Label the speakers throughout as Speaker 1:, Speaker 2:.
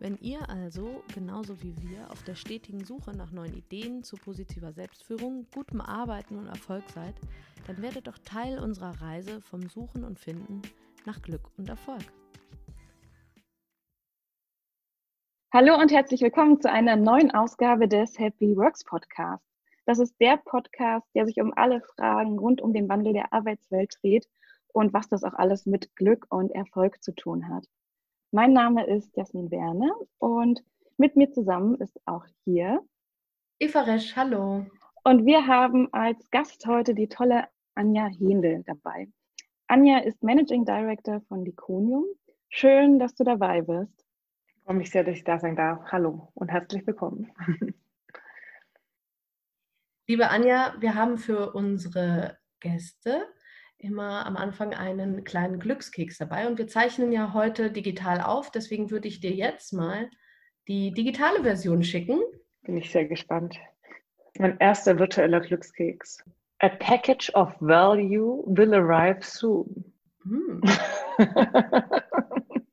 Speaker 1: Wenn ihr also, genauso wie wir, auf der stetigen Suche nach neuen Ideen zu positiver Selbstführung, gutem Arbeiten und Erfolg seid, dann werdet doch Teil unserer Reise vom Suchen und Finden nach Glück und Erfolg.
Speaker 2: Hallo und herzlich willkommen zu einer neuen Ausgabe des Happy Works Podcast. Das ist der Podcast, der sich um alle Fragen rund um den Wandel der Arbeitswelt dreht und was das auch alles mit Glück und Erfolg zu tun hat. Mein Name ist Jasmin Werner und mit mir zusammen ist auch hier
Speaker 1: Eva Resch, hallo.
Speaker 2: Und wir haben als Gast heute die tolle Anja Hendel dabei. Anja ist Managing Director von Diconium. Schön, dass du dabei bist.
Speaker 3: Ich freue mich sehr, dass ich da sein darf. Hallo und herzlich willkommen.
Speaker 1: Liebe Anja, wir haben für unsere Gäste immer am Anfang einen kleinen Glückskeks dabei. Und wir zeichnen ja heute digital auf. Deswegen würde ich dir jetzt mal die digitale Version schicken.
Speaker 3: Bin ich sehr gespannt. Mein erster virtueller Glückskeks. A package of value will arrive soon. Hm.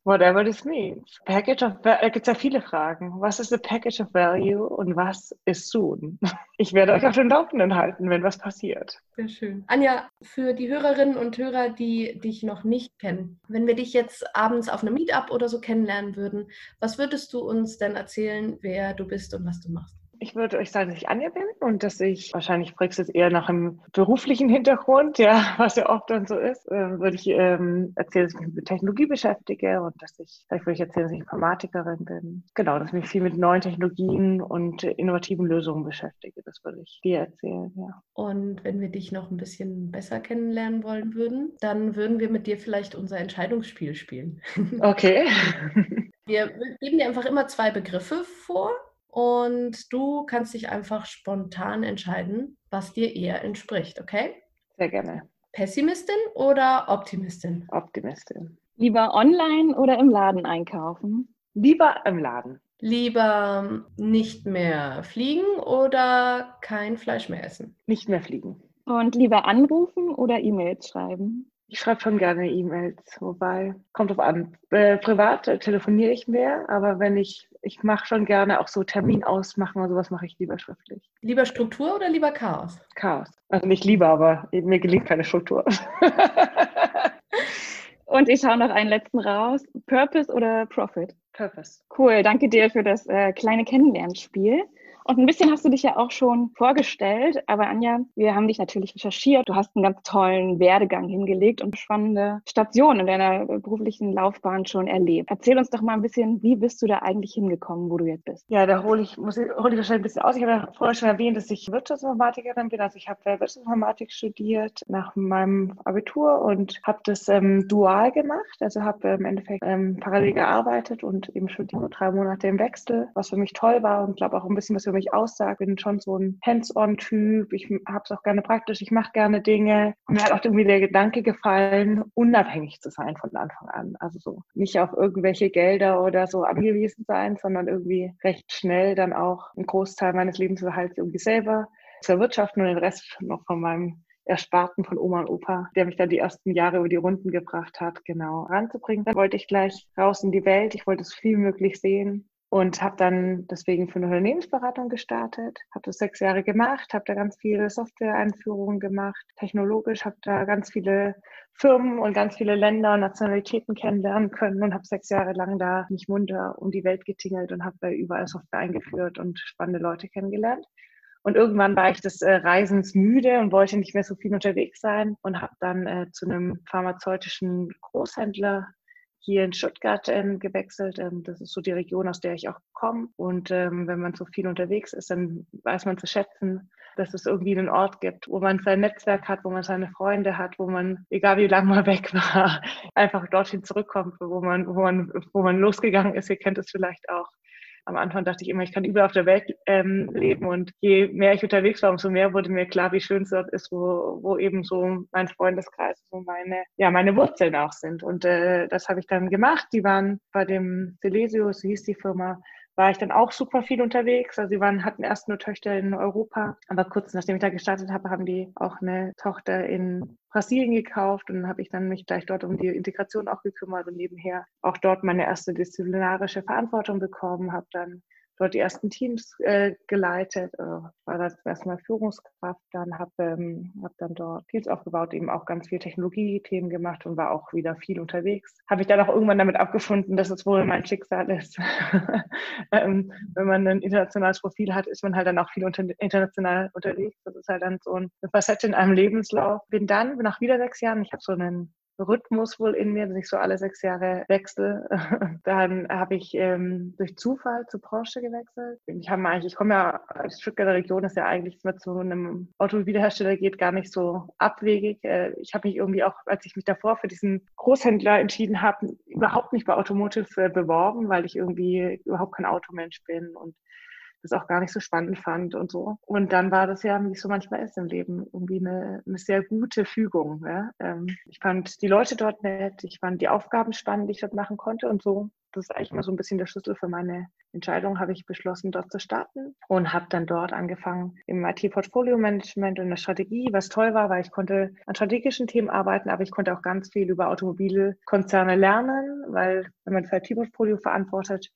Speaker 3: Whatever this means. Package of da gibt es ja viele Fragen. Was ist a package of value und was ist soon? Ich werde euch auf dem Laufenden halten, wenn was passiert.
Speaker 1: Sehr schön. Anja, für die Hörerinnen und Hörer, die dich noch nicht kennen, wenn wir dich jetzt abends auf einem Meetup oder so kennenlernen würden, was würdest du uns denn erzählen, wer du bist und was du machst?
Speaker 3: Ich würde euch sagen, dass ich Anja bin und dass ich, wahrscheinlich es eher nach einem beruflichen Hintergrund, ja, was ja oft dann so ist, äh, würde ich ähm, erzählen, dass ich mich mit Technologie beschäftige und dass ich, vielleicht würde ich erzählen, dass ich Informatikerin bin. Genau, dass ich mich viel mit neuen Technologien und innovativen Lösungen beschäftige. Das würde ich dir erzählen, ja.
Speaker 1: Und wenn wir dich noch ein bisschen besser kennenlernen wollen würden, dann würden wir mit dir vielleicht unser Entscheidungsspiel spielen.
Speaker 3: Okay.
Speaker 1: Wir geben dir einfach immer zwei Begriffe vor und du kannst dich einfach spontan entscheiden, was dir eher entspricht, okay?
Speaker 3: Sehr gerne.
Speaker 1: Pessimistin oder Optimistin?
Speaker 3: Optimistin.
Speaker 2: Lieber online oder im Laden einkaufen?
Speaker 3: Lieber im Laden.
Speaker 1: Lieber nicht mehr fliegen oder kein Fleisch mehr essen?
Speaker 3: Nicht mehr fliegen.
Speaker 2: Und lieber anrufen oder E-Mails schreiben?
Speaker 3: Ich schreibe schon gerne E-Mails, wobei, kommt drauf an. Äh, privat telefoniere ich mehr, aber wenn ich, ich mache schon gerne auch so Termin ausmachen oder sowas mache ich lieber schriftlich.
Speaker 1: Lieber Struktur oder lieber Chaos?
Speaker 3: Chaos. Also nicht lieber, aber mir gelingt keine Struktur.
Speaker 2: Und ich schaue noch einen letzten raus. Purpose oder Profit?
Speaker 3: Purpose.
Speaker 2: Cool, danke dir für das äh, kleine Kennenlernspiel. Und ein bisschen hast du dich ja auch schon vorgestellt, aber Anja, wir haben dich natürlich recherchiert. Du hast einen ganz tollen Werdegang hingelegt und spannende Stationen in deiner beruflichen Laufbahn schon erlebt. Erzähl uns doch mal ein bisschen, wie bist du da eigentlich hingekommen, wo du jetzt bist?
Speaker 3: Ja, da hole ich, muss ich, hole ich wahrscheinlich ein bisschen aus. Ich habe ja vorher schon erwähnt, dass ich Wirtschaftsinformatikerin bin. Also ich habe Wirtschaftsinformatik studiert nach meinem Abitur und habe das ähm, dual gemacht. Also habe im Endeffekt ähm, parallel gearbeitet und eben studiert drei Monate im Wechsel, was für mich toll war und glaube auch ein bisschen was für mich aussage. Bin schon so ein Hands-on-Typ. Ich habe es auch gerne praktisch. Ich mache gerne Dinge. Und mir hat auch irgendwie der Gedanke gefallen, unabhängig zu sein von Anfang an. Also so nicht auf irgendwelche Gelder oder so angewiesen sein, sondern irgendwie recht schnell dann auch einen Großteil meines Lebensunterhalts irgendwie selber zu erwirtschaften und den Rest noch von meinem Ersparten von Oma und Opa, der mich dann die ersten Jahre über die Runden gebracht hat, genau ranzubringen. Dann wollte ich gleich raus in die Welt. Ich wollte es viel möglich sehen und habe dann deswegen für eine Unternehmensberatung gestartet, habe das sechs Jahre gemacht, habe da ganz viele Software-Einführungen gemacht, technologisch, habe da ganz viele Firmen und ganz viele Länder und Nationalitäten kennenlernen können und habe sechs Jahre lang da mich munter um die Welt getingelt und habe überall Software eingeführt und spannende Leute kennengelernt. Und irgendwann war ich des äh, Reisens müde und wollte nicht mehr so viel unterwegs sein und habe dann äh, zu einem pharmazeutischen Großhändler hier in Stuttgart ähm, gewechselt. Ähm, das ist so die Region, aus der ich auch komme. Und ähm, wenn man so viel unterwegs ist, dann weiß man zu schätzen, dass es irgendwie einen Ort gibt, wo man sein Netzwerk hat, wo man seine Freunde hat, wo man, egal wie lange man weg war, einfach dorthin zurückkommt, wo man, wo man, wo man losgegangen ist. Ihr kennt es vielleicht auch am Anfang dachte ich immer, ich kann überall auf der Welt ähm, leben und je mehr ich unterwegs war, umso mehr wurde mir klar, wie schön es dort ist, wo, wo eben so mein Freundeskreis, so meine, ja, meine Wurzeln auch sind. Und äh, das habe ich dann gemacht. Die waren bei dem Celesio, so hieß die Firma, war ich dann auch super viel unterwegs. Also sie waren, hatten erst nur Töchter in Europa, aber kurz nachdem ich da gestartet habe, haben die auch eine Tochter in Brasilien gekauft und habe ich dann mich gleich dort um die Integration auch gekümmert und nebenher auch dort meine erste disziplinarische Verantwortung bekommen, habe dann dort die ersten Teams äh, geleitet, äh, war das erstmal Führungskraft, dann habe ähm, hab dann dort Teams aufgebaut, eben auch ganz viel Technologie-Themen gemacht und war auch wieder viel unterwegs. Habe ich dann auch irgendwann damit abgefunden, dass es wohl mein Schicksal ist. ähm, wenn man ein internationales Profil hat, ist man halt dann auch viel unter, international unterwegs. Das ist halt dann so eine Facette in einem Lebenslauf. Bin dann nach wieder sechs Jahren, ich habe so einen Rhythmus wohl in mir, dass ich so alle sechs Jahre wechsle. Dann habe ich ähm, durch Zufall zu Porsche gewechselt. Ich, ich komme ja, die Stuttgarter Region ist ja eigentlich, wenn man zu einem Automobilhersteller geht, gar nicht so abwegig. Äh, ich habe mich irgendwie auch, als ich mich davor für diesen Großhändler entschieden habe, überhaupt nicht bei Automotive äh, beworben, weil ich irgendwie überhaupt kein Automensch bin und das auch gar nicht so spannend fand und so. Und dann war das ja, wie es so manchmal ist im Leben, irgendwie eine, eine sehr gute Fügung. Ja? Ähm, ich fand die Leute dort nett, ich fand die Aufgaben spannend, die ich dort machen konnte und so. Das ist eigentlich mal so ein bisschen der Schlüssel für meine Entscheidung, habe ich beschlossen, dort zu starten und habe dann dort angefangen im IT-Portfolio-Management und der Strategie, was toll war, weil ich konnte an strategischen Themen arbeiten, aber ich konnte auch ganz viel über Automobilkonzerne lernen, weil wenn man für IT-Portfolio verantwortet,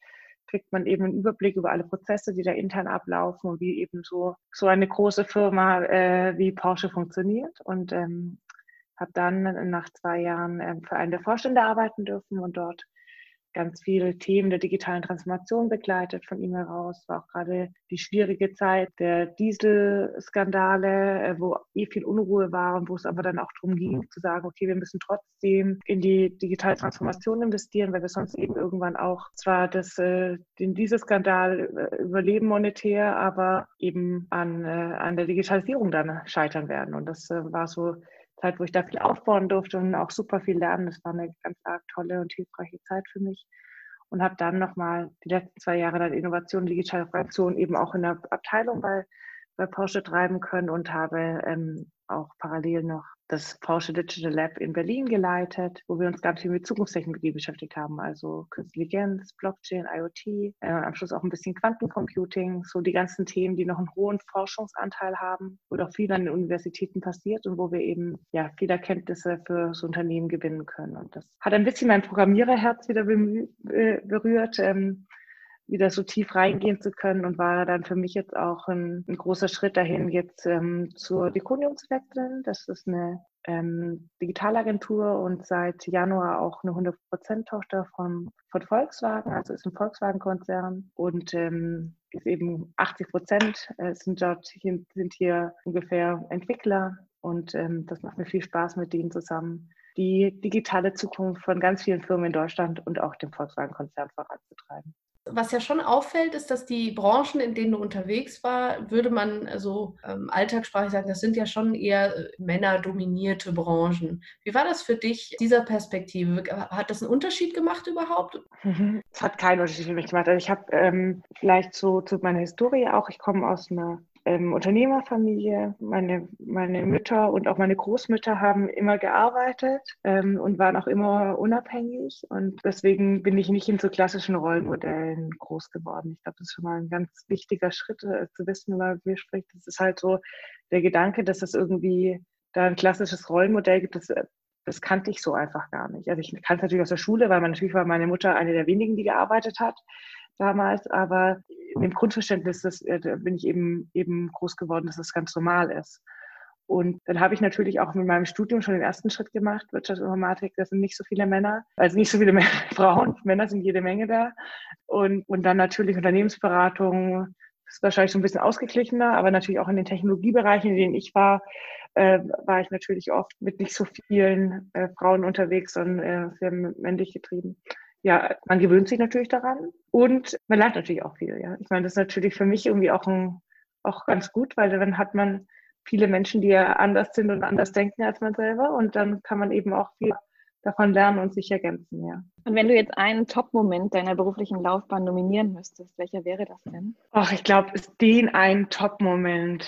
Speaker 3: kriegt man eben einen Überblick über alle Prozesse, die da intern ablaufen und wie eben so, so eine große Firma äh, wie Porsche funktioniert. Und ähm, habe dann nach zwei Jahren ähm, für einen der Vorstände arbeiten dürfen und dort ganz viele Themen der digitalen Transformation begleitet von ihm heraus. War auch gerade die schwierige Zeit der Dieselskandale, äh, wo eh viel Unruhe war und wo es aber dann auch darum ging, zu sagen, okay, wir müssen trotzdem in die digitale Transformation investieren, weil wir sonst eben irgendwann auch zwar das, äh, den Dieselskandal äh, überleben monetär, aber eben an, an der Digitalisierung dann scheitern werden. Und das war so Zeit, wo ich da viel aufbauen durfte und auch super viel lernen. Das war eine ganz arg tolle und hilfreiche Zeit für mich. Und habe dann nochmal die letzten zwei Jahre dann Innovation, Digitalisation eben auch in der Abteilung bei, bei Porsche treiben können und habe ähm, auch parallel noch das Porsche Digital Lab in Berlin geleitet, wo wir uns ganz viel mit Zukunftstechnologie beschäftigt haben, also Künstliche Intelligenz, Blockchain, IoT, äh, am Schluss auch ein bisschen Quantencomputing, so die ganzen Themen, die noch einen hohen Forschungsanteil haben, wo doch viel an den Universitäten passiert und wo wir eben ja viele Erkenntnisse für das Unternehmen gewinnen können. Und das hat ein bisschen mein Programmiererherz wieder äh, berührt. Ähm, wieder so tief reingehen zu können und war dann für mich jetzt auch ein, ein großer Schritt dahin, jetzt ähm, zur Deconium zu wechseln. Das ist eine ähm, Digitalagentur und seit Januar auch eine 100%-Tochter von, von Volkswagen, also ist ein Volkswagen-Konzern und ähm, ist eben 80 Prozent äh, sind dort sind hier ungefähr Entwickler und ähm, das macht mir viel Spaß mit denen zusammen die digitale Zukunft von ganz vielen Firmen in Deutschland und auch dem Volkswagen-Konzern voranzutreiben
Speaker 1: was ja schon auffällt, ist, dass die Branchen, in denen du unterwegs war, würde man so ähm, alltagssprachlich sagen, das sind ja schon eher äh, männerdominierte Branchen. Wie war das für dich, dieser Perspektive? Hat das einen Unterschied gemacht überhaupt?
Speaker 3: Es hat keinen Unterschied für mich gemacht. Also ich habe ähm, vielleicht so zu meiner Historie auch, ich komme aus einer ähm, Unternehmerfamilie. Meine, meine Mütter und auch meine Großmütter haben immer gearbeitet ähm, und waren auch immer unabhängig. Und deswegen bin ich nicht in so klassischen Rollenmodellen groß geworden. Ich glaube, das ist schon mal ein ganz wichtiger Schritt äh, zu wissen, wenn man mir spricht. Das ist halt so der Gedanke, dass es irgendwie da ein klassisches Rollenmodell gibt, das, das kannte ich so einfach gar nicht. Also ich kannte es natürlich aus der Schule, weil man natürlich war meine Mutter eine der wenigen, die gearbeitet hat damals, aber im Grundverständnis das, äh, da bin ich eben, eben groß geworden, dass das ganz normal ist. Und dann habe ich natürlich auch mit meinem Studium schon den ersten Schritt gemacht, Wirtschaftsinformatik, das sind nicht so viele Männer, also nicht so viele Frauen, Männer sind jede Menge da. Und, und dann natürlich Unternehmensberatung, das ist wahrscheinlich so ein bisschen ausgeglichener, aber natürlich auch in den Technologiebereichen, in denen ich war, äh, war ich natürlich oft mit nicht so vielen äh, Frauen unterwegs, sondern äh, sehr männlich getrieben ja, man gewöhnt sich natürlich daran und man lernt natürlich auch viel. Ja, ich meine, das ist natürlich für mich irgendwie auch ein, auch ganz gut, weil dann hat man viele Menschen, die ja anders sind und anders denken als man selber und dann kann man eben auch viel davon lernen und sich ergänzen, ja.
Speaker 2: Und wenn du jetzt einen Top-Moment deiner beruflichen Laufbahn nominieren müsstest, welcher wäre das denn?
Speaker 3: Ach, ich glaube, den einen Top-Moment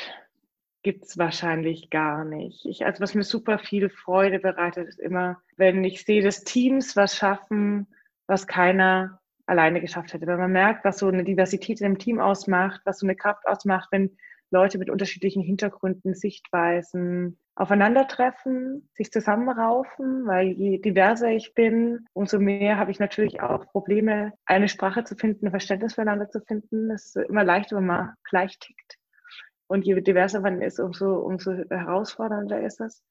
Speaker 3: gibt es wahrscheinlich gar nicht. Ich, also was mir super viel Freude bereitet, ist immer, wenn ich sehe, dass Teams was schaffen, was keiner alleine geschafft hätte. Wenn man merkt, was so eine Diversität in einem Team ausmacht, was so eine Kraft ausmacht, wenn Leute mit unterschiedlichen Hintergründen, Sichtweisen aufeinandertreffen, sich zusammenraufen, weil je diverser ich bin, umso mehr habe ich natürlich auch Probleme, eine Sprache zu finden, ein Verständnis füreinander zu finden. Das ist immer leichter, wenn man gleich tickt. Und je diverser man ist, umso, umso herausfordernder ist es.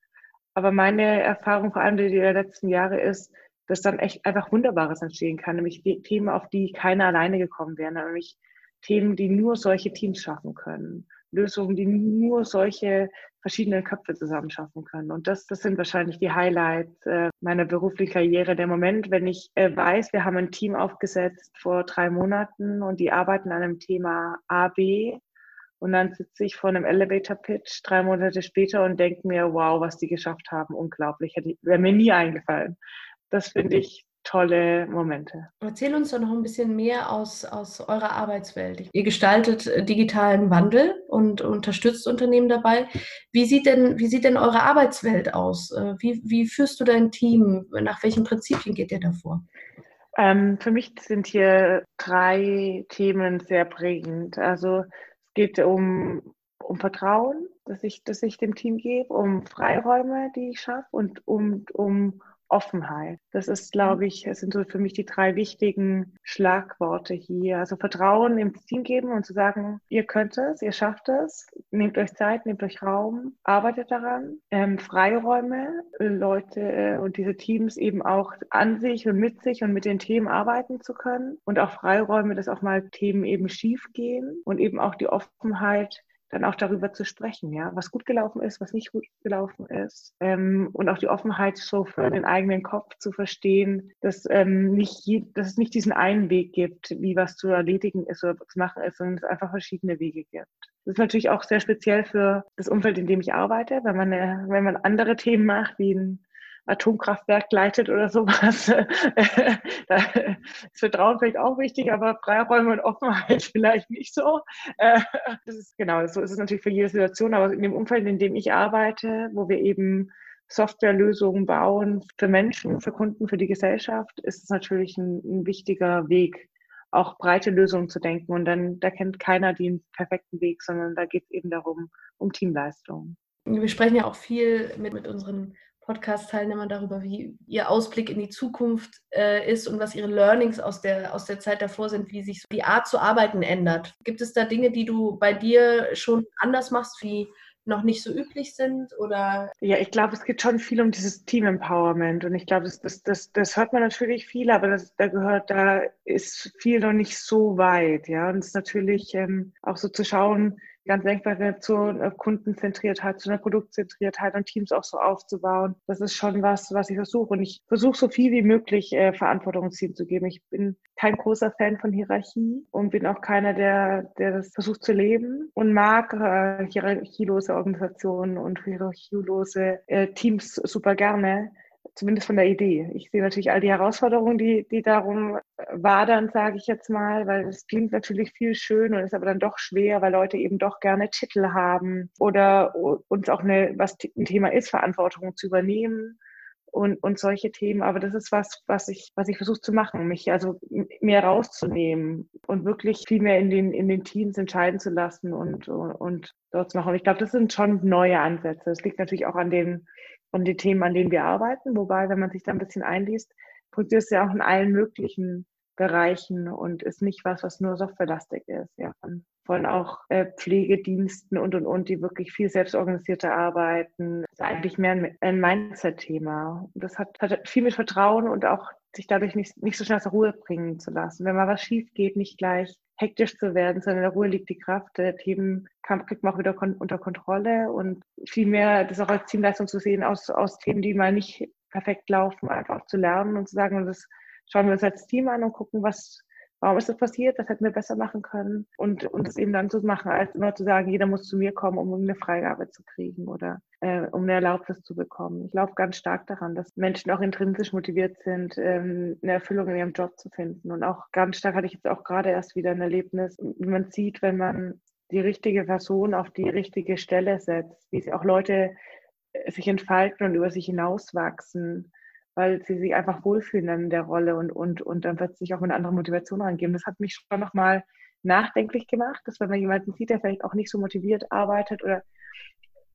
Speaker 3: Aber meine Erfahrung, vor allem die der letzten Jahre, ist, dass dann echt einfach Wunderbares entstehen kann, nämlich Themen, auf die keiner alleine gekommen wäre, nämlich Themen, die nur solche Teams schaffen können. Lösungen, die nur solche verschiedenen Köpfe zusammen schaffen können. Und das, das sind wahrscheinlich die Highlights äh, meiner beruflichen Karriere. Der Moment, wenn ich äh, weiß, wir haben ein Team aufgesetzt vor drei Monaten und die arbeiten an einem Thema A, B und dann sitze ich vor einem Elevator-Pitch drei Monate später und denke mir, wow, was die geschafft haben, unglaublich. Wäre mir nie eingefallen. Das finde ich tolle Momente.
Speaker 1: Erzähl uns doch noch ein bisschen mehr aus, aus eurer Arbeitswelt. Ihr gestaltet äh, digitalen Wandel und unterstützt Unternehmen dabei. Wie sieht denn, wie sieht denn eure Arbeitswelt aus? Äh, wie, wie führst du dein Team? Nach welchen Prinzipien geht ihr davor?
Speaker 3: Ähm, für mich sind hier drei Themen sehr prägend. Also es geht um, um Vertrauen, das ich, das ich dem Team gebe, um Freiräume, die ich schaffe und um, um Offenheit. Das ist, glaube ich, es sind so für mich die drei wichtigen Schlagworte hier. Also Vertrauen im Team geben und zu sagen, ihr könnt es, ihr schafft es, nehmt euch Zeit, nehmt euch Raum, arbeitet daran. Ähm, Freiräume, Leute äh, und diese Teams eben auch an sich und mit sich und mit den Themen arbeiten zu können und auch Freiräume, dass auch mal Themen eben schief gehen und eben auch die Offenheit, dann auch darüber zu sprechen, ja, was gut gelaufen ist, was nicht gut gelaufen ist ähm, und auch die Offenheit so für den eigenen Kopf zu verstehen, dass ähm, nicht je, dass es nicht diesen einen Weg gibt, wie was zu erledigen ist oder zu machen ist, sondern es einfach verschiedene Wege gibt. Das ist natürlich auch sehr speziell für das Umfeld, in dem ich arbeite, wenn man äh, wenn man andere Themen macht, wie ein Atomkraftwerk leitet oder sowas. da ist Vertrauen vielleicht auch wichtig, aber Freiräume und Offenheit vielleicht nicht so. Äh, das ist genau, so ist es natürlich für jede Situation, aber in dem Umfeld, in dem ich arbeite, wo wir eben Softwarelösungen bauen für Menschen, für Kunden, für die Gesellschaft, ist es natürlich ein, ein wichtiger Weg, auch breite Lösungen zu denken. Und dann, da kennt keiner den perfekten Weg, sondern da geht es eben darum, um Teamleistung.
Speaker 1: Wir sprechen ja auch viel mit, mit unseren Podcast-Teilnehmer darüber, wie ihr Ausblick in die Zukunft äh, ist und was ihre Learnings aus der, aus der Zeit davor sind, wie sich die Art zu arbeiten ändert. Gibt es da Dinge, die du bei dir schon anders machst, wie noch nicht so üblich sind? Oder?
Speaker 3: Ja, ich glaube, es geht schon viel um dieses Team-Empowerment. Und ich glaube, das, das, das, das hört man natürlich viel, aber das, da gehört, da ist viel noch nicht so weit. Ja, und es ist natürlich ähm, auch so zu schauen, ganz einfach zur äh, Kundenzentriertheit, zu einer Produktzentriertheit und Teams auch so aufzubauen. Das ist schon was, was ich versuche. Und ich versuche so viel wie möglich äh, Verantwortung Team zu geben. Ich bin kein großer Fan von Hierarchie und bin auch keiner, der, der das versucht zu leben und mag äh, hierarchielose Organisationen und hierarchielose äh, Teams super gerne zumindest von der Idee. Ich sehe natürlich all die Herausforderungen, die, die darum wadern, sage ich jetzt mal, weil es klingt natürlich viel schön und ist aber dann doch schwer, weil Leute eben doch gerne Titel haben oder uns auch eine, was ein Thema ist, Verantwortung zu übernehmen und, und solche Themen. Aber das ist was, was ich, was ich versuche zu machen, mich also mehr rauszunehmen und wirklich viel mehr in den, in den Teams entscheiden zu lassen und, und, und dort zu machen. Und ich glaube, das sind schon neue Ansätze. Es liegt natürlich auch an den, an den Themen, an denen wir arbeiten. Wobei, wenn man sich da ein bisschen einliest, funktioniert es ja auch in allen möglichen Bereichen und ist nicht was, was nur softwarelastig ist. Ja, von, von auch äh, Pflegediensten und und und, die wirklich viel selbstorganisierter arbeiten. Das ist eigentlich mehr ein, ein Mindset-Thema. Das hat, hat viel mit Vertrauen und auch sich dadurch nicht, nicht so schnell zur Ruhe bringen zu lassen. Wenn mal was schief geht, nicht gleich hektisch zu werden, sondern in der Ruhe liegt die Kraft. Der Themenkampf kriegt man auch wieder kon unter Kontrolle und vielmehr das auch als Teamleistung zu sehen, aus, aus Themen, die mal nicht perfekt laufen, einfach zu lernen und zu sagen, das schauen wir uns als Team an und gucken, was, warum ist das passiert, was hätten wir besser machen können und, und es eben dann zu machen, als immer zu sagen, jeder muss zu mir kommen, um eine Freigabe zu kriegen oder äh, um eine Erlaubnis zu bekommen. Ich glaube ganz stark daran, dass Menschen auch intrinsisch motiviert sind, ähm, eine Erfüllung in ihrem Job zu finden. Und auch ganz stark hatte ich jetzt auch gerade erst wieder ein Erlebnis, wie man sieht, wenn man die richtige Person auf die richtige Stelle setzt, wie sie auch Leute äh, sich entfalten und über sich hinauswachsen weil sie sich einfach wohlfühlen in der Rolle und, und, und dann wird sich auch mit einer anderen Motivation rangeben. Das hat mich schon nochmal nachdenklich gemacht, dass wenn man jemanden sieht, der vielleicht auch nicht so motiviert arbeitet oder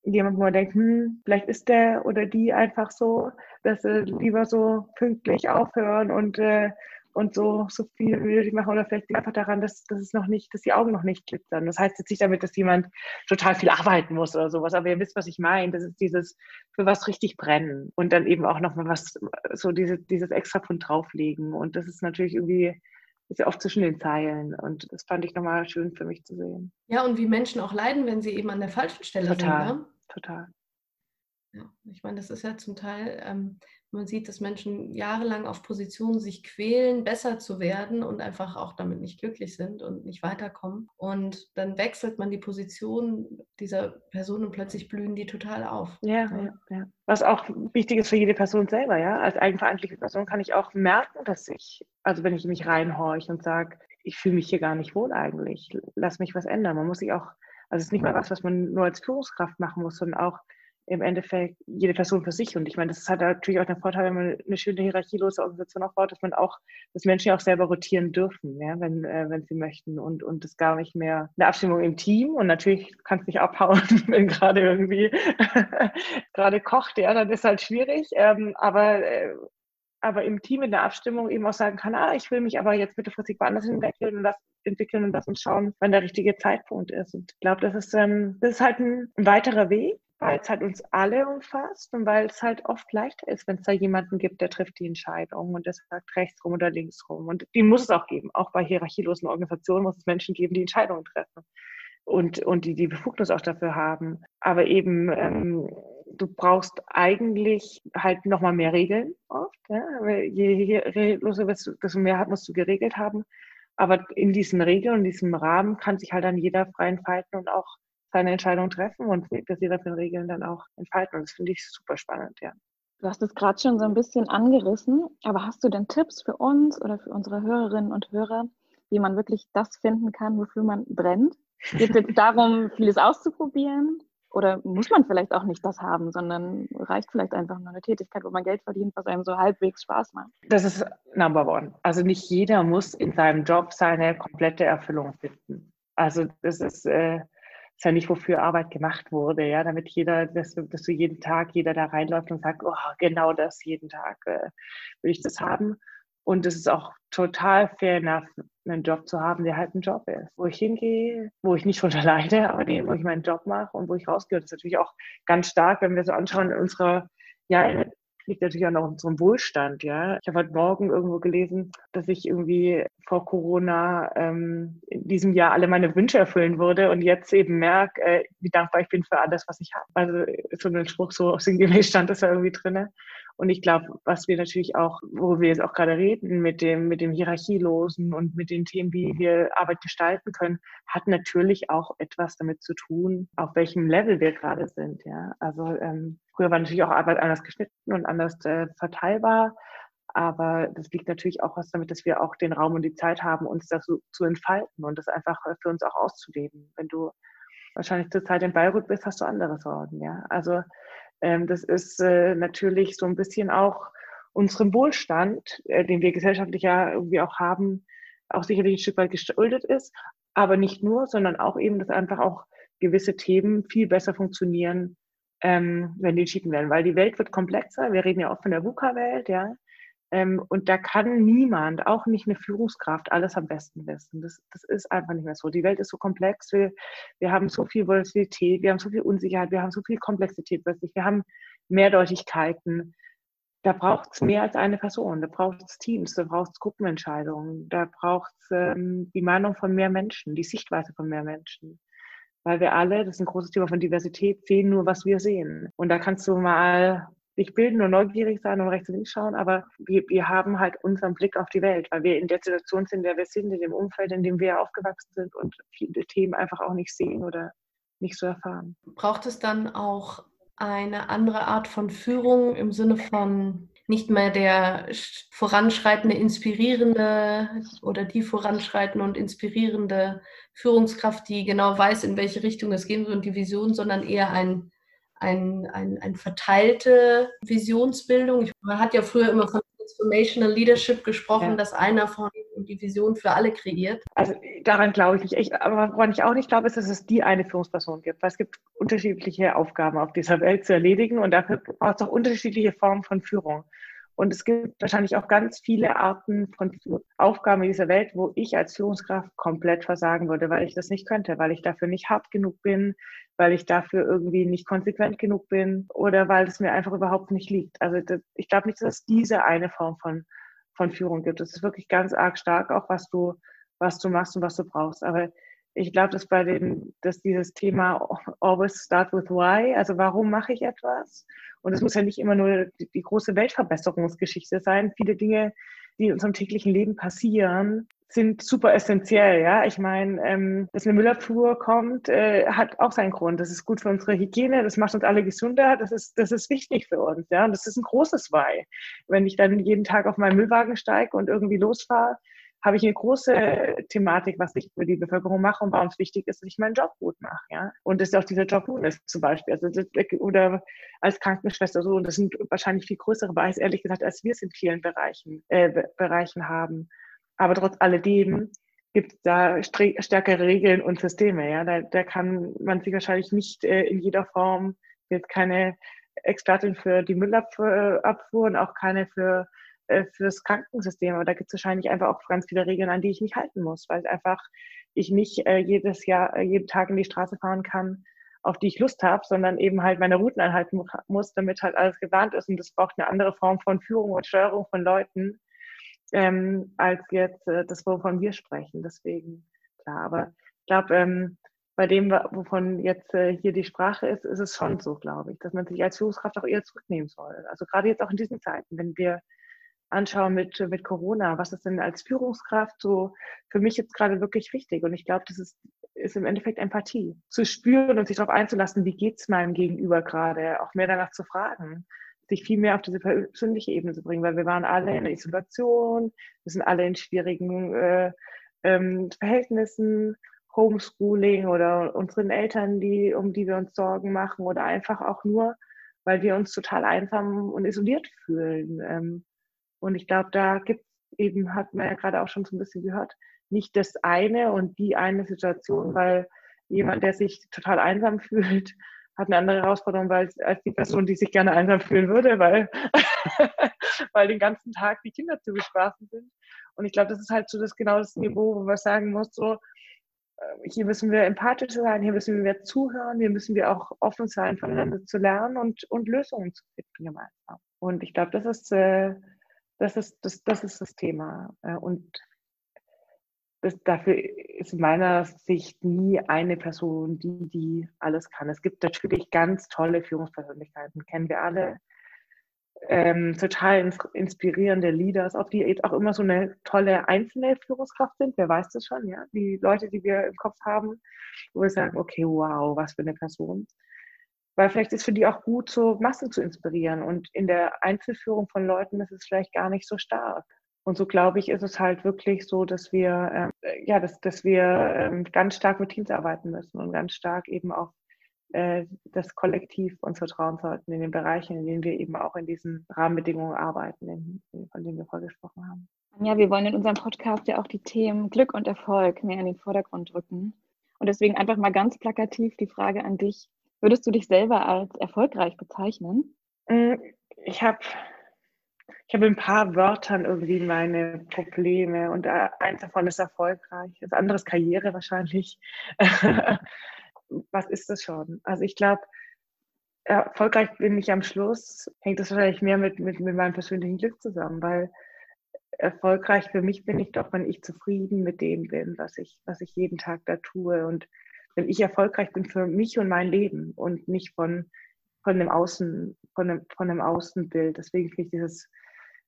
Speaker 3: jemand, wo man denkt, hm, vielleicht ist der oder die einfach so, dass sie lieber so pünktlich aufhören und äh, und so, so viel wie nötig machen oder vielleicht einfach daran, dass, dass es noch nicht, dass die Augen noch nicht glitzern. Das heißt jetzt nicht damit, dass jemand total viel arbeiten muss oder sowas, aber ihr wisst, was ich meine. Das ist dieses für was richtig brennen und dann eben auch nochmal was, so diese, dieses extra Pfund drauflegen. Und das ist natürlich irgendwie, ist ja oft zwischen den Zeilen. Und das fand ich nochmal schön für mich zu sehen.
Speaker 1: Ja, und wie Menschen auch leiden, wenn sie eben an der falschen Stelle
Speaker 3: total,
Speaker 1: sind. Ne?
Speaker 3: Total.
Speaker 1: Ja, ich meine, das ist ja zum Teil, ähm, man sieht, dass Menschen jahrelang auf Positionen sich quälen, besser zu werden und einfach auch damit nicht glücklich sind und nicht weiterkommen. Und dann wechselt man die Position dieser Person und plötzlich blühen die total auf.
Speaker 3: Ja, ja. ja, Was auch wichtig ist für jede Person selber, ja. Als eigenverantwortliche Person kann ich auch merken, dass ich, also wenn ich mich reinhorche und sage, ich fühle mich hier gar nicht wohl eigentlich, lass mich was ändern. Man muss sich auch, also es ist nicht mal was, was man nur als Führungskraft machen muss, sondern auch im Endeffekt jede Person für sich. Und ich meine, das hat natürlich auch den Vorteil, wenn man eine schöne hierarchielose Organisation aufbaut, dass man auch, dass Menschen ja auch selber rotieren dürfen, ja, wenn, äh, wenn sie möchten und, und das gar nicht mehr eine Abstimmung im Team und natürlich kann es nicht abhauen, wenn gerade irgendwie gerade kocht, ja, dann ist halt schwierig. Ähm, aber äh, aber im Team in der Abstimmung eben auch sagen kann, ah, ich will mich aber jetzt mittelfristig woanders entwickeln und das entwickeln und das und schauen, wann der richtige Zeitpunkt ist. Und ich glaube, das ist, ähm, das ist halt ein weiterer Weg, weil es halt uns alle umfasst und weil es halt oft leichter ist, wenn es da jemanden gibt, der trifft die Entscheidung und der sagt rechts rum oder links rum. Und die muss es auch geben. Auch bei hierarchielosen Organisationen muss es Menschen geben, die Entscheidungen treffen und, und die die Befugnis auch dafür haben. Aber eben, ähm, du brauchst eigentlich halt nochmal mehr Regeln oft. Ja? Je hierarchieloser bist, desto mehr musst du geregelt haben. Aber in diesen Regeln, in diesem Rahmen kann sich halt dann jeder frei entfalten und auch seine Entscheidung treffen und dass sie dafür Regeln dann auch entfalten. Und das finde ich super spannend, ja.
Speaker 2: Du hast es gerade schon so ein bisschen angerissen, aber hast du denn Tipps für uns oder für unsere Hörerinnen und Hörer, wie man wirklich das finden kann, wofür man brennt? Geht es jetzt darum, vieles auszuprobieren? Oder muss man vielleicht auch nicht das haben, sondern reicht vielleicht einfach nur eine Tätigkeit, wo man Geld verdient, was einem so halbwegs Spaß macht?
Speaker 3: Das ist Number One. Also nicht jeder muss in seinem Job seine komplette Erfüllung finden. Also das ist, äh, ist ja nicht, wofür Arbeit gemacht wurde, ja, damit jeder, dass, dass du jeden Tag, jeder da reinläuft und sagt, oh, genau das jeden Tag äh, will ich das haben. Und es ist auch total fair enough, einen Job zu haben, der halt ein Job ist, wo ich hingehe, wo ich nicht drunter leide, aber wo ich meinen Job mache und wo ich rausgehe. Das ist natürlich auch ganz stark, wenn wir so anschauen in unserer ja, liegt natürlich auch noch unserem Wohlstand, ja. Ich habe heute Morgen irgendwo gelesen, dass ich irgendwie vor Corona ähm, in diesem Jahr alle meine Wünsche erfüllen würde und jetzt eben merke, äh, wie dankbar ich bin für alles, was ich habe. Also so ein Spruch, so sinngemäß stand das ja irgendwie drin. Und ich glaube, was wir natürlich auch, wo wir jetzt auch gerade reden, mit dem, mit dem Hierarchielosen und mit den Themen, wie wir Arbeit gestalten können, hat natürlich auch etwas damit zu tun, auf welchem Level wir gerade sind. Ja, also ähm, früher war natürlich auch Arbeit anders geschnitten und anders äh, verteilbar. Aber das liegt natürlich auch was damit, dass wir auch den Raum und die Zeit haben, uns das so, zu entfalten und das einfach für uns auch auszuleben. Wenn du wahrscheinlich zur Zeit in Beirut bist, hast du andere Sorgen. Ja, also ähm, das ist äh, natürlich so ein bisschen auch unserem Wohlstand, äh, den wir gesellschaftlich ja irgendwie auch haben, auch sicherlich ein Stück weit geschuldet ist. Aber nicht nur, sondern auch eben, dass einfach auch gewisse Themen viel besser funktionieren, ähm, wenn die entschieden werden. Weil die Welt wird komplexer. Wir reden ja auch von der VUCA-Welt, ja. Ähm, und da kann niemand, auch nicht eine Führungskraft, alles am besten wissen. Das, das ist einfach nicht mehr so. Die Welt ist so komplex. Wir, wir haben so viel Volatilität, wir haben so viel Unsicherheit, wir haben so viel Komplexität plötzlich, wir haben Mehrdeutigkeiten. Da braucht es mehr als eine Person. Da braucht es Teams, da braucht es Gruppenentscheidungen, da braucht es ähm, die Meinung von mehr Menschen, die Sichtweise von mehr Menschen weil wir alle, das ist ein großes Thema von Diversität, sehen nur, was wir sehen. Und da kannst du mal sich bilden und neugierig sein und rechts und links schauen, aber wir, wir haben halt unseren Blick auf die Welt, weil wir in der Situation sind, in der wir sind, in dem Umfeld, in dem wir aufgewachsen sind und viele Themen einfach auch nicht sehen oder nicht so erfahren.
Speaker 1: Braucht es dann auch eine andere Art von Führung im Sinne von nicht mehr der voranschreitende, inspirierende oder die voranschreitende und inspirierende Führungskraft, die genau weiß, in welche Richtung es gehen soll und die Vision, sondern eher ein, ein, ein, ein verteilte Visionsbildung. Man hat ja früher immer von Transformational Leadership gesprochen, ja. dass einer von die Vision für alle kreiert.
Speaker 3: Also daran glaube ich nicht. Ich, aber woran ich auch nicht glaube, ist, dass es die eine Führungsperson gibt. Weil es gibt unterschiedliche Aufgaben auf dieser Welt zu erledigen und dafür braucht es auch unterschiedliche Formen von Führung. Und es gibt wahrscheinlich auch ganz viele Arten von Aufgaben in dieser Welt, wo ich als Führungskraft komplett versagen würde, weil ich das nicht könnte, weil ich dafür nicht hart genug bin, weil ich dafür irgendwie nicht konsequent genug bin oder weil es mir einfach überhaupt nicht liegt. Also ich glaube nicht, dass es diese eine Form von, von Führung gibt. Es ist wirklich ganz arg stark, auch was du, was du machst und was du brauchst. Aber ich glaube, dass bei den, dass dieses Thema always start with why, also warum mache ich etwas? Und es muss ja nicht immer nur die, die große Weltverbesserungsgeschichte sein. Viele Dinge, die in unserem täglichen Leben passieren, sind super essentiell. Ja, ich meine, ähm, dass eine Müllabfuhr kommt, äh, hat auch seinen Grund. Das ist gut für unsere Hygiene, das macht uns alle gesünder, das ist, das ist wichtig für uns. Ja, und das ist ein großes Why. Wenn ich dann jeden Tag auf meinen Müllwagen steige und irgendwie losfahre, habe ich eine große Thematik, was ich für die Bevölkerung mache und warum es wichtig ist, dass ich meinen Job gut mache. Ja? Und dass auch dieser Job gut ist, zum Beispiel. Also das, oder als Krankenschwester so. Und das sind wahrscheinlich viel größere Bereiche, ehrlich gesagt, als wir es in vielen Bereichen, äh, Bereichen haben. Aber trotz alledem gibt es da stärkere Regeln und Systeme. Ja? Da, da kann man sich wahrscheinlich nicht äh, in jeder Form, jetzt keine Expertin für die Müllabfuhr und auch keine für äh, fürs Krankensystem. Aber da gibt es wahrscheinlich einfach auch ganz viele Regeln, an die ich mich halten muss, weil einfach ich nicht äh, jedes Jahr, äh, jeden Tag in die Straße fahren kann, auf die ich Lust habe, sondern eben halt meine Routen einhalten muss, damit halt alles geplant ist. Und das braucht eine andere Form von Führung und Steuerung von Leuten, ähm, als jetzt äh, das, wovon wir sprechen. Deswegen, klar, aber ich glaube, ähm, bei dem, wovon jetzt äh, hier die Sprache ist, ist es schon so, glaube ich, dass man sich als Führungskraft auch eher zurücknehmen soll. Also gerade jetzt auch in diesen Zeiten, wenn wir anschaue mit, mit Corona, was ist denn als Führungskraft so für mich jetzt gerade wirklich wichtig? Und ich glaube, das ist, ist im Endeffekt Empathie. Zu spüren und sich darauf einzulassen, wie geht es meinem Gegenüber gerade, auch mehr danach zu fragen, sich viel mehr auf diese persönliche Ebene zu bringen, weil wir waren alle in der Isolation, wir sind alle in schwierigen äh, ähm, Verhältnissen, Homeschooling oder unseren Eltern, die, um die wir uns Sorgen machen oder einfach auch nur, weil wir uns total einsam und isoliert fühlen. Ähm, und ich glaube, da gibt es eben, hat man ja gerade auch schon so ein bisschen gehört, nicht das eine und die eine Situation, weil jemand, der sich total einsam fühlt, hat eine andere Herausforderung als, als die Person, die sich gerne einsam fühlen würde, weil, weil den ganzen Tag die Kinder zu bespaßen sind. Und ich glaube, das ist halt so das genau das Niveau, wo man sagen muss, so, äh, hier müssen wir empathisch sein, hier müssen wir zuhören, hier müssen wir auch offen sein, voneinander zu lernen und, und Lösungen zu finden gemeinsam. Und ich glaube, das ist äh, das ist das, das, ist das Thema. Äh, und das, dafür ist in meiner Sicht nie eine Person, die, die alles kann. Es gibt natürlich ganz tolle Führungspersönlichkeiten, kennen wir alle. Ähm, total inspirierende Leaders, ob die jetzt auch immer so eine tolle einzelne Führungskraft sind, wer weiß das schon, ja. Die Leute, die wir im Kopf haben, wo wir sagen, okay, wow, was für eine Person. Weil vielleicht ist für die auch gut, so Massen zu inspirieren. Und in der Einzelführung von Leuten ist es vielleicht gar nicht so stark. Und so glaube ich, ist es halt wirklich so, dass wir, äh, ja, dass, dass wir äh, ganz stark mit Teams arbeiten müssen und ganz stark eben auch äh, das Kollektiv uns vertrauen sollten in den Bereichen, in denen wir eben auch in diesen Rahmenbedingungen arbeiten, in, von denen wir vorgesprochen haben.
Speaker 2: Ja, wir wollen in unserem Podcast ja auch die Themen Glück und Erfolg mehr in den Vordergrund rücken. Und deswegen einfach mal ganz plakativ die Frage an dich. Würdest du dich selber als erfolgreich bezeichnen?
Speaker 3: Mm, ich habe ich hab ein paar Wörtern irgendwie meine Probleme und eins davon ist erfolgreich, das andere ist Karriere wahrscheinlich. Was ist das schon? Also ich glaube, erfolgreich bin ich am Schluss, hängt das wahrscheinlich mehr mit, mit, mit meinem persönlichen Glück zusammen, weil erfolgreich für mich bin ich doch, wenn ich zufrieden mit dem bin, was ich, was ich jeden Tag da tue und wenn ich erfolgreich bin für mich und mein Leben und nicht von von dem Außen, von dem, von dem Außenbild. Deswegen finde ich dieses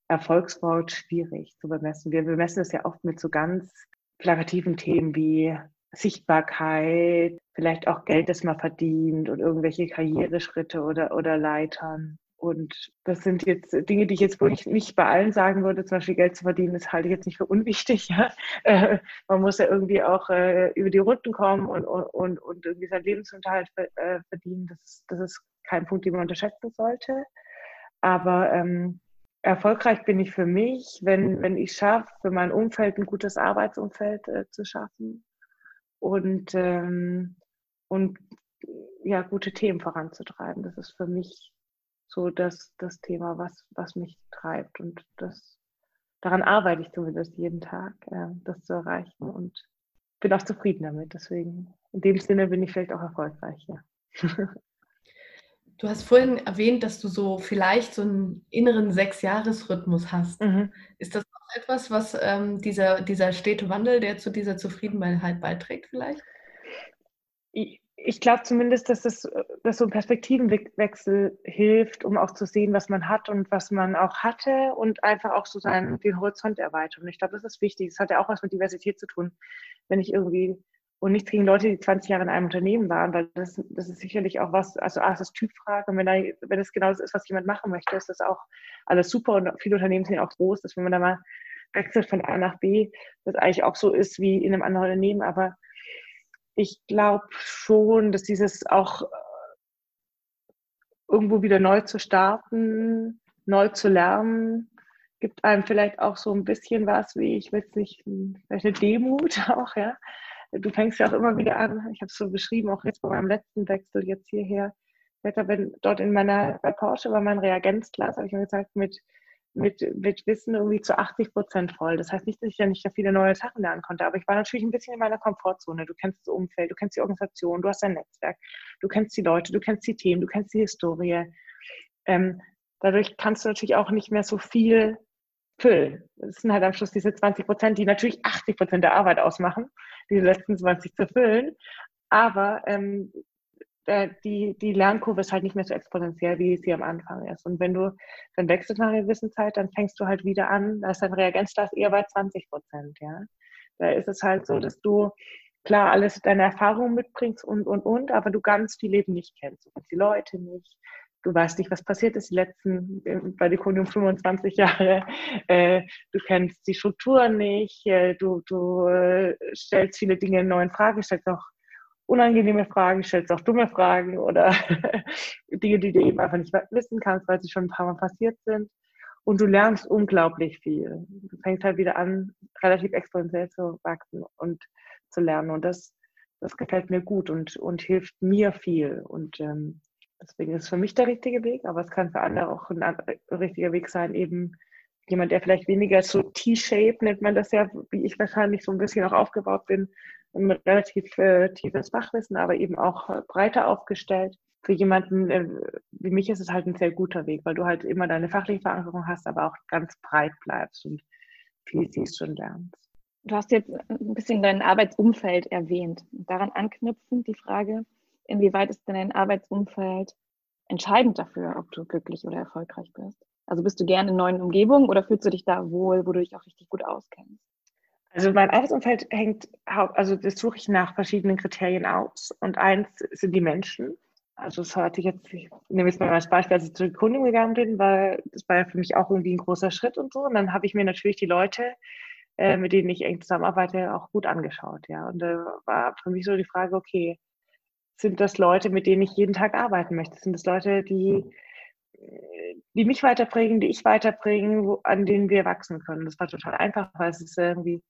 Speaker 3: Erfolgswort schwierig zu bemessen. Wir bemessen es ja oft mit so ganz plakativen Themen wie Sichtbarkeit, vielleicht auch Geld, das man verdient und irgendwelche Karriereschritte oder, oder Leitern. Und das sind jetzt Dinge, die ich jetzt wohl nicht, bei allen sagen würde. Zum Beispiel Geld zu verdienen, das halte ich jetzt nicht für unwichtig. Ja? Äh, man muss ja irgendwie auch äh, über die Runden kommen und, und, und irgendwie seinen Lebensunterhalt äh, verdienen. Das das ist kein Punkt, den man unterschätzen sollte. Aber ähm, erfolgreich bin ich für mich, wenn, wenn ich schaffe, für mein Umfeld ein gutes Arbeitsumfeld äh, zu schaffen und, ähm, und ja, gute Themen voranzutreiben. Das ist für mich so das, das Thema, was, was mich treibt. Und das, daran arbeite ich zumindest jeden Tag, äh, das zu erreichen und bin auch zufrieden damit. Deswegen, in dem Sinne bin ich vielleicht auch erfolgreich, ja.
Speaker 1: Du hast vorhin erwähnt, dass du so vielleicht so einen inneren Sechs-Jahres-Rhythmus hast. Mhm. Ist das auch etwas, was ähm, dieser, dieser stete Wandel, der zu dieser Zufriedenheit beiträgt, vielleicht?
Speaker 3: Ich, ich glaube zumindest, dass, das, dass so ein Perspektivenwechsel hilft, um auch zu sehen, was man hat und was man auch hatte und einfach auch so seinen, den Horizont erweitern. Und ich glaube, das ist wichtig. Das hat ja auch was mit Diversität zu tun. Wenn ich irgendwie und nichts gegen Leute, die 20 Jahre in einem Unternehmen waren, weil das, das ist sicherlich auch was, also A, ist Typfrage. Und wenn, da, wenn es genau das ist, was jemand machen möchte, ist das auch alles super. Und viele Unternehmen sind auch groß, dass wenn man da mal wechselt von A nach B, das eigentlich auch so ist wie in einem anderen Unternehmen, aber ich glaube schon, dass dieses auch äh, irgendwo wieder neu zu starten, neu zu lernen, gibt einem vielleicht auch so ein bisschen was, wie ich will es nicht, vielleicht eine Demut auch, ja, du fängst ja auch immer wieder an, ich habe es so beschrieben, auch jetzt bei meinem letzten Wechsel jetzt hierher, ich bin dort in meiner, bei Porsche war mein Reagenzglas, habe ich mir gesagt, mit, mit, mit Wissen irgendwie zu 80 Prozent voll. Das heißt nicht, dass ich ja nicht so viele neue Sachen lernen konnte, aber ich war natürlich ein bisschen in meiner Komfortzone. Du kennst das Umfeld, du kennst die Organisation, du hast dein Netzwerk, du kennst die Leute, du kennst die Themen, du kennst die Historie. Ähm, dadurch kannst du natürlich auch nicht mehr so viel füllen. Das sind halt am Schluss diese 20 Prozent, die natürlich 80 Prozent der Arbeit ausmachen, diese letzten 20 zu füllen. Aber ähm, äh, die, die Lernkurve ist halt nicht mehr so exponentiell, wie sie am Anfang ist. Und wenn du dann wechselst nach einer gewissen Zeit, dann fängst du halt wieder an, da ist dein Reagenzglas eher bei 20 Prozent, ja. Da ist es halt so, dass du klar alles deine Erfahrungen mitbringst und, und, und, aber du ganz viel Leben nicht kennst. Du kennst die Leute nicht, du weißt nicht, was passiert ist die letzten, bei Diconium 25 Jahre, äh, du kennst die Strukturen nicht, äh, du, du äh, stellst viele Dinge in neuen Fragen, stellst auch unangenehme Fragen, stellst auch dumme Fragen oder Dinge, die du eben einfach nicht wissen kannst, weil sie schon ein paar Mal passiert sind. Und du lernst unglaublich viel. Du fängst halt wieder an, relativ exponentiell zu wachsen und zu lernen. Und das, das gefällt mir gut und, und hilft mir viel. Und ähm, Deswegen ist es für mich der richtige Weg, aber es kann für andere auch ein richtiger Weg sein, eben jemand, der vielleicht weniger so T-Shape nennt man das ja, wie ich wahrscheinlich so ein bisschen auch aufgebaut bin, mit relativ äh, tiefes Fachwissen, aber eben auch äh, breiter aufgestellt. Für jemanden äh, wie mich ist es halt ein sehr guter Weg, weil du halt immer deine fachliche Verankerung hast, aber auch ganz breit bleibst und viel siehst und lernst.
Speaker 2: Du hast jetzt ein bisschen dein Arbeitsumfeld erwähnt. Daran anknüpfend die Frage, inwieweit ist denn dein Arbeitsumfeld entscheidend dafür, ob du glücklich oder erfolgreich bist? Also bist du gerne in neuen Umgebungen oder fühlst du dich da wohl, wo du dich auch richtig gut auskennst?
Speaker 3: Also mein Arbeitsumfeld hängt, also das suche ich nach verschiedenen Kriterien aus. Und eins sind die Menschen. Also das hatte ich jetzt, ich nehme jetzt mal als Beispiel, als ich zur Gründung gegangen bin, weil das war ja für mich auch irgendwie ein großer Schritt und so. Und dann habe ich mir natürlich die Leute, äh, mit denen ich eng zusammenarbeite, auch gut angeschaut. Ja, und da äh, war für mich so die Frage, okay, sind das Leute, mit denen ich jeden Tag arbeiten möchte? Sind das Leute, die, die mich weiterbringen, die ich weiterbringen, wo, an denen wir wachsen können? Das war total einfach, weil es ist irgendwie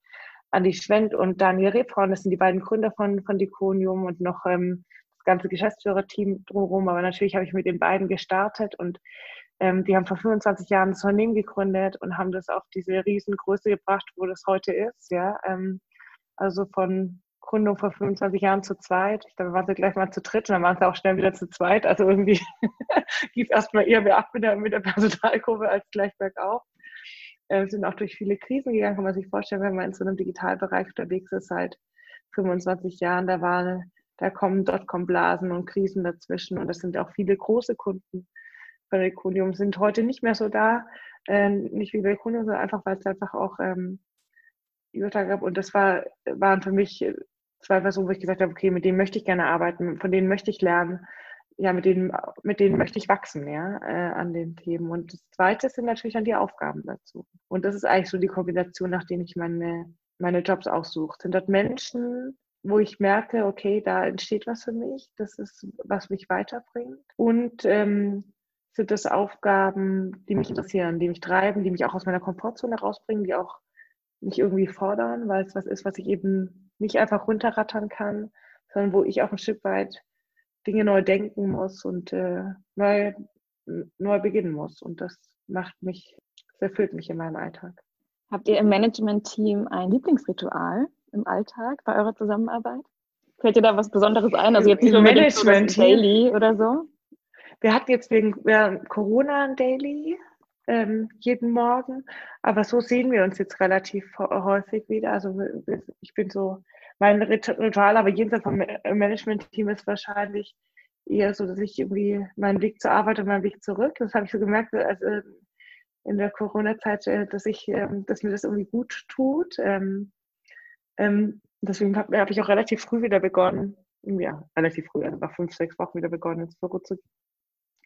Speaker 3: Andi Schwendt und Daniel Rebhorn, das sind die beiden Gründer von, von Diconium und noch ähm, das ganze Geschäftsführerteam drumherum. Aber natürlich habe ich mit den beiden gestartet und ähm, die haben vor 25 Jahren das Unternehmen gegründet und haben das auf diese Riesengröße gebracht, wo das heute ist. Ja, ähm, also von Gründung vor 25 Jahren zu zweit. Ich glaube, wir waren sie gleich mal zu dritt und dann waren sie auch schnell wieder zu zweit. Also irgendwie lief erstmal eher mehr ab mit der, mit der Personalkurve als gleich bergauf. Äh, wir sind auch durch viele Krisen gegangen, kann man sich vorstellen, wenn man in so einem Digitalbereich unterwegs ist seit 25 Jahren. Da war da kommen Dotcom-Blasen und Krisen dazwischen. Und das sind auch viele große Kunden bei Reconium, sind heute nicht mehr so da. Äh, nicht wie bei Reconium, sondern einfach, weil es einfach auch ähm, Übertrag gab. Und das war, waren für mich zwei Personen, wo ich gesagt habe, okay, mit denen möchte ich gerne arbeiten, von denen möchte ich lernen. Ja, mit denen, mit denen möchte ich wachsen, ja, äh, an den Themen. Und das Zweite sind natürlich dann die Aufgaben dazu. Und das ist eigentlich so die Kombination, nach denen ich meine, meine Jobs aussuche. Sind dort Menschen, wo ich merke, okay, da entsteht was für mich, das ist, was mich weiterbringt. Und ähm, sind das Aufgaben, die mich interessieren, die mich treiben, die mich auch aus meiner Komfortzone rausbringen, die auch mich irgendwie fordern, weil es was ist, was ich eben nicht einfach runterrattern kann, sondern wo ich auch ein Stück weit Dinge neu denken muss und äh, neu, neu beginnen muss. Und das macht mich, das erfüllt mich in meinem Alltag.
Speaker 2: Habt ihr im Management-Team ein Lieblingsritual im Alltag bei eurer Zusammenarbeit? Fällt dir da was Besonderes ein? Also jetzt nicht Management so Daily oder so?
Speaker 3: Wir hatten jetzt wegen Corona ein Daily ähm, jeden Morgen, aber so sehen wir uns jetzt relativ häufig wieder. Also ich bin so, mein Ritual, aber jenseits vom Management-Team ist wahrscheinlich eher so, dass ich irgendwie meinen Weg zur Arbeit und meinen Weg zurück, das habe ich so gemerkt, also in der Corona-Zeit, äh, dass ich, ähm, dass mir das irgendwie gut tut. Ähm, deswegen habe hab ich auch relativ früh wieder begonnen, ja, relativ früh, also nach fünf, sechs Wochen wieder begonnen, ins Büro zu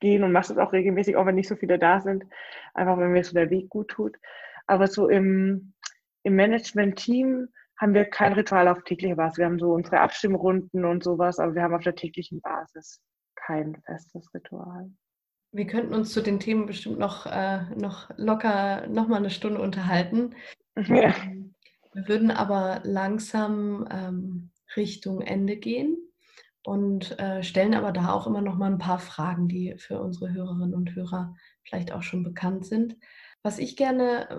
Speaker 3: gehen und mache das auch regelmäßig, auch wenn nicht so viele da sind, einfach wenn mir so der Weg gut tut. Aber so im, im Management-Team haben wir kein Ritual auf täglicher Basis. Wir haben so unsere Abstimmrunden und sowas, aber wir haben auf der täglichen Basis kein festes Ritual.
Speaker 1: Wir könnten uns zu den Themen bestimmt noch, äh, noch locker noch mal eine Stunde unterhalten. Ja. Wir würden aber langsam ähm, Richtung Ende gehen und äh, stellen aber da auch immer noch mal ein paar Fragen, die für unsere Hörerinnen und Hörer vielleicht auch schon bekannt sind. Was ich gerne,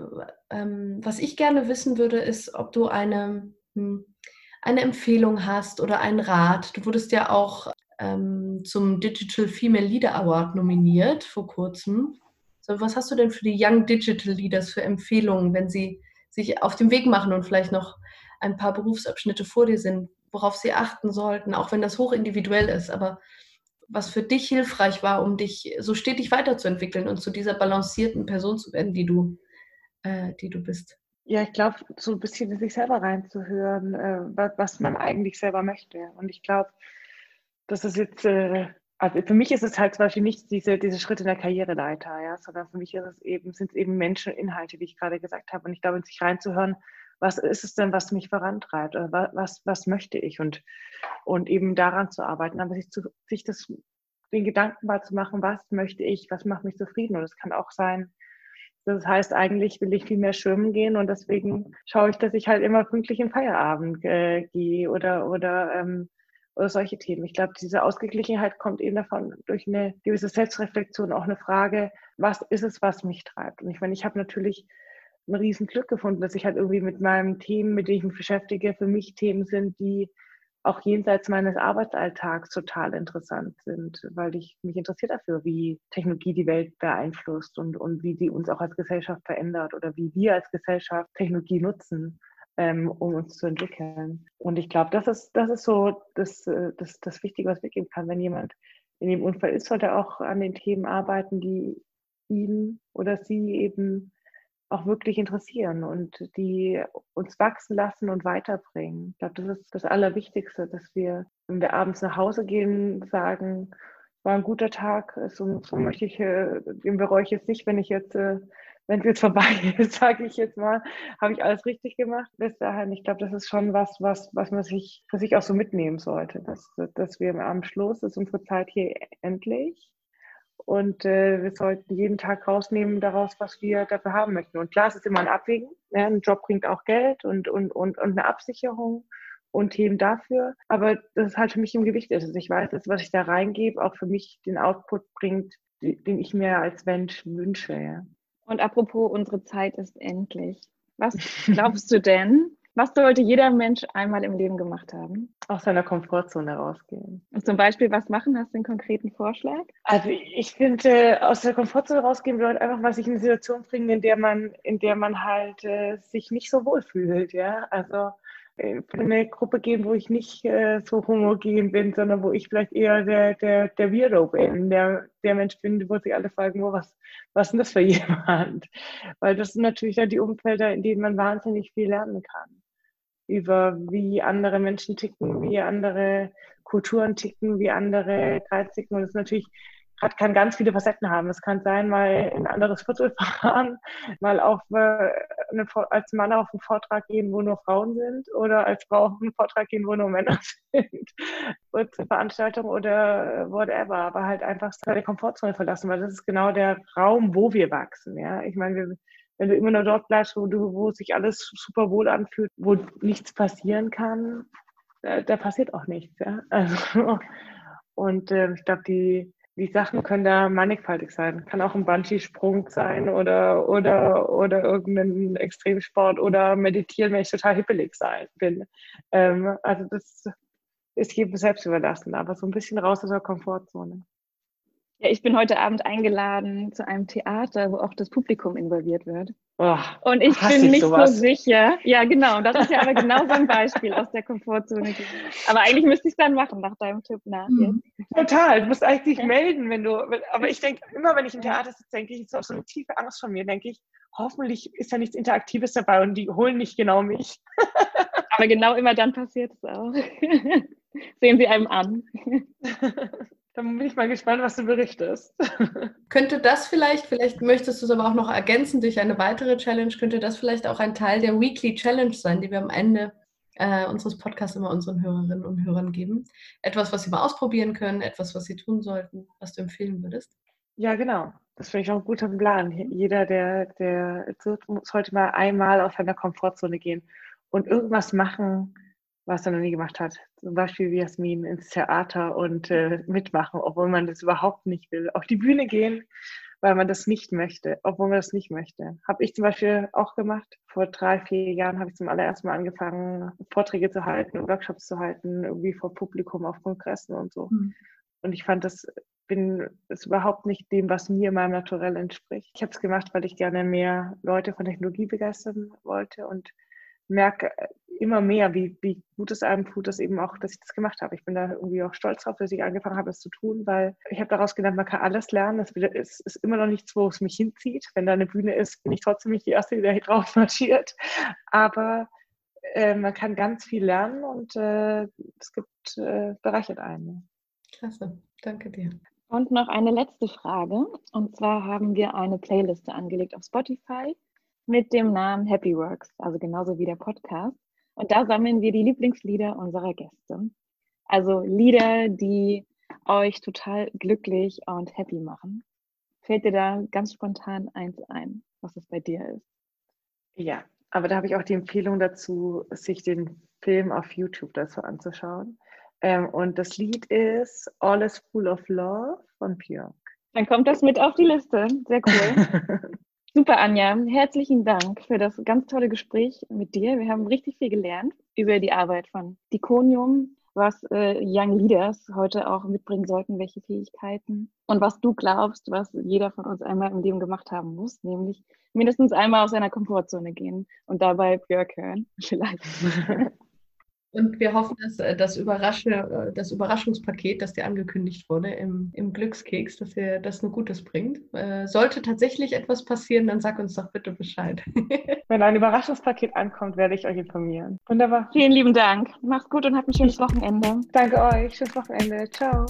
Speaker 1: äh, ähm, was ich gerne wissen würde, ist, ob du eine, hm, eine Empfehlung hast oder einen Rat. Du wurdest ja auch ähm, zum Digital Female Leader Award nominiert vor kurzem. So, was hast du denn für die Young Digital Leaders für Empfehlungen, wenn sie sich auf den Weg machen und vielleicht noch ein paar Berufsabschnitte vor dir sind, worauf sie achten sollten, auch wenn das hochindividuell ist, aber was für dich hilfreich war, um dich so stetig weiterzuentwickeln und zu dieser balancierten Person zu werden, die du, äh, die du bist.
Speaker 3: Ja, ich glaube, so ein bisschen in sich selber reinzuhören, äh, was man eigentlich selber möchte. Und ich glaube, das ist jetzt, äh, also für mich ist es halt zum Beispiel nicht diese, diese Schritte in der Karriereleiter, ja, sondern für mich ist es eben, sind es eben Menschen, Inhalte, wie ich gerade gesagt habe. Und ich glaube, in sich reinzuhören, was ist es denn, was mich vorantreibt? Oder was, was möchte ich? Und, und eben daran zu arbeiten, aber sich, zu, sich das, den Gedanken mal zu machen, was möchte ich, was macht mich zufrieden? Und das kann auch sein, das heißt, eigentlich will ich viel mehr schwimmen gehen und deswegen schaue ich, dass ich halt immer pünktlich in Feierabend äh, gehe oder, oder ähm, oder solche Themen. Ich glaube, diese Ausgeglichenheit kommt eben davon durch eine gewisse Selbstreflexion, auch eine Frage, was ist es, was mich treibt? Und ich meine, ich habe natürlich ein riesen Glück gefunden, dass ich halt irgendwie mit meinen Themen, mit denen ich mich beschäftige, für mich Themen sind, die auch jenseits meines Arbeitsalltags total interessant sind, weil ich mich interessiert dafür, wie Technologie die Welt beeinflusst und, und wie sie uns auch als Gesellschaft verändert oder wie wir als Gesellschaft Technologie nutzen ähm, um uns zu entwickeln. Und ich glaube, das ist, das ist so das, äh, das, das Wichtige, was weggeben kann. Wenn jemand in dem Unfall ist, sollte er auch an den Themen arbeiten, die ihn oder sie eben auch wirklich interessieren und die uns wachsen lassen und weiterbringen. Ich glaube, das ist das Allerwichtigste, dass wir, wenn wir abends nach Hause gehen, sagen, war ein guter Tag, so, so möchte ich, äh, den bereue ich jetzt nicht, wenn ich jetzt äh, wenn es jetzt vorbei ist, sage ich jetzt mal, habe ich alles richtig gemacht bis dahin. Ich glaube, das ist schon was, was, was man sich für sich auch so mitnehmen sollte, dass, dass wir am Schluss ist unsere Zeit hier endlich und äh, wir sollten jeden Tag rausnehmen daraus, was wir dafür haben möchten. Und klar, es ist immer ein Abwägen. Ja, ein Job bringt auch Geld und, und, und, und eine Absicherung und Themen dafür. Aber das ist halt für mich im Gewicht ist. Also ich weiß, dass was ich da reingebe, auch für mich den Output bringt, den ich mir als Mensch wünsche. Ja.
Speaker 2: Und apropos, unsere Zeit ist endlich. Was glaubst du denn? Was sollte jeder Mensch einmal im Leben gemacht haben?
Speaker 3: Aus seiner Komfortzone rausgehen.
Speaker 2: Und zum Beispiel was machen? Hast du einen konkreten Vorschlag?
Speaker 3: Also ich finde, äh, aus der Komfortzone rausgehen bedeutet einfach mal sich in eine Situation bringen, in der man, in der man halt äh, sich nicht so wohl fühlt. Ja? Also in eine Gruppe gehen, wo ich nicht äh, so homogen bin, sondern wo ich vielleicht eher der, der, der Weirdo bin, der, der Mensch bin, wo sich alle fragen, oh, was, was ist denn das für jemand? Weil das sind natürlich dann die Umfelder, in denen man wahnsinnig viel lernen kann. Über wie andere Menschen ticken, wie andere Kulturen ticken, wie andere Kreise ticken. Und das ist natürlich hat, kann ganz viele Facetten haben. Es kann sein, mal in ein anderes Viertel fahren, mal auf äh, eine, als Mann auf einen Vortrag gehen, wo nur Frauen sind, oder als Frau auf einen Vortrag gehen, wo nur Männer sind, und Veranstaltung oder whatever. Aber halt einfach seine Komfortzone verlassen, weil das ist genau der Raum, wo wir wachsen. Ja, ich meine, wir, wenn du immer nur dort bleibst, wo du, wo sich alles super wohl anfühlt, wo nichts passieren kann, da, da passiert auch nichts. Ja? Also, und äh, ich glaube, die die Sachen können da mannigfaltig sein. Kann auch ein Bungee-Sprung sein oder, oder, oder irgendein Extremsport oder meditieren, wenn ich total hippelig sein bin. Ähm, also das ist jedem selbst überlassen, aber so ein bisschen raus aus der Komfortzone.
Speaker 2: Ja, ich bin heute Abend eingeladen zu einem Theater, wo auch das Publikum involviert wird. Oh, und ich bin nicht sowas. so sicher. Ja, genau. Das ist ja aber genau so ein Beispiel aus der Komfortzone. Aber eigentlich müsste ich es dann machen, nach deinem Tipp nach. Mhm.
Speaker 3: Total. Du musst eigentlich dich melden, wenn du. Aber ich denke, immer wenn ich im Theater sitze, denke ich, ist auch so eine tiefe Angst von mir, denke ich, hoffentlich ist da nichts Interaktives dabei und die holen nicht genau mich.
Speaker 2: aber genau immer dann passiert es auch. Sehen sie einem an.
Speaker 3: Dann bin ich mal gespannt, was du berichtest.
Speaker 1: Könnte das vielleicht, vielleicht möchtest du es aber auch noch ergänzen durch eine weitere Challenge, könnte das vielleicht auch ein Teil der Weekly Challenge sein, die wir am Ende äh, unseres Podcasts immer unseren Hörerinnen und Hörern geben? Etwas, was sie mal ausprobieren können, etwas, was sie tun sollten, was du empfehlen würdest?
Speaker 3: Ja, genau. Das finde ich auch ein guter Plan. Jeder, der, der sollte mal einmal aus seiner Komfortzone gehen und irgendwas machen, was er noch nie gemacht hat. Zum Beispiel wie Jasmin ins Theater und äh, mitmachen, obwohl man das überhaupt nicht will. Auf die Bühne gehen, weil man das nicht möchte, obwohl man das nicht möchte. Habe ich zum Beispiel auch gemacht. Vor drei, vier Jahren habe ich zum allerersten Mal angefangen, Vorträge zu halten, Workshops zu halten, irgendwie vor Publikum auf Kongressen und so. Mhm. Und ich fand das bin es überhaupt nicht dem, was mir in meinem Naturell entspricht. Ich habe es gemacht, weil ich gerne mehr Leute von Technologie begeistern wollte und merke immer mehr, wie, wie gut es einem tut, dass eben auch, dass ich das gemacht habe. Ich bin da irgendwie auch stolz drauf, dass ich angefangen habe, das zu tun, weil ich habe daraus gelernt, man kann alles lernen. Es ist, ist, immer noch nichts, wo es mich hinzieht. Wenn da eine Bühne ist, bin ich trotzdem nicht die Erste, die da drauf marschiert. Aber äh, man kann ganz viel lernen und äh, es gibt, äh, bereichert einen.
Speaker 1: Klasse, danke dir.
Speaker 2: Und noch eine letzte Frage. Und zwar haben wir eine Playliste angelegt auf Spotify mit dem Namen Happy Works, also genauso wie der Podcast. Und da sammeln wir die Lieblingslieder unserer Gäste. Also Lieder, die euch total glücklich und happy machen. Fällt dir da ganz spontan eins ein, was es bei dir ist?
Speaker 3: Ja, aber da habe ich auch die Empfehlung dazu, sich den Film auf YouTube dazu anzuschauen. Ähm, und das Lied ist All is Full of Love von Björk.
Speaker 2: Dann kommt das mit auf die Liste. Sehr cool. Super, Anja. Herzlichen Dank für das ganz tolle Gespräch mit dir. Wir haben richtig viel gelernt über die Arbeit von Diconium, was äh, Young Leaders heute auch mitbringen sollten, welche Fähigkeiten und was du glaubst, was jeder von uns einmal im Leben gemacht haben muss, nämlich mindestens einmal aus seiner Komfortzone gehen und dabei Björk hören, vielleicht.
Speaker 1: Und wir hoffen, dass äh, das, Überrasche, äh, das Überraschungspaket, das dir angekündigt wurde im, im Glückskeks, dass dir das nur Gutes bringt. Äh, sollte tatsächlich etwas passieren, dann sag uns doch bitte Bescheid.
Speaker 3: Wenn ein Überraschungspaket ankommt, werde ich euch informieren.
Speaker 2: Wunderbar. Vielen lieben Dank. Macht's gut und habt ein schönes Wochenende.
Speaker 3: Danke euch. Schönes Wochenende. Ciao.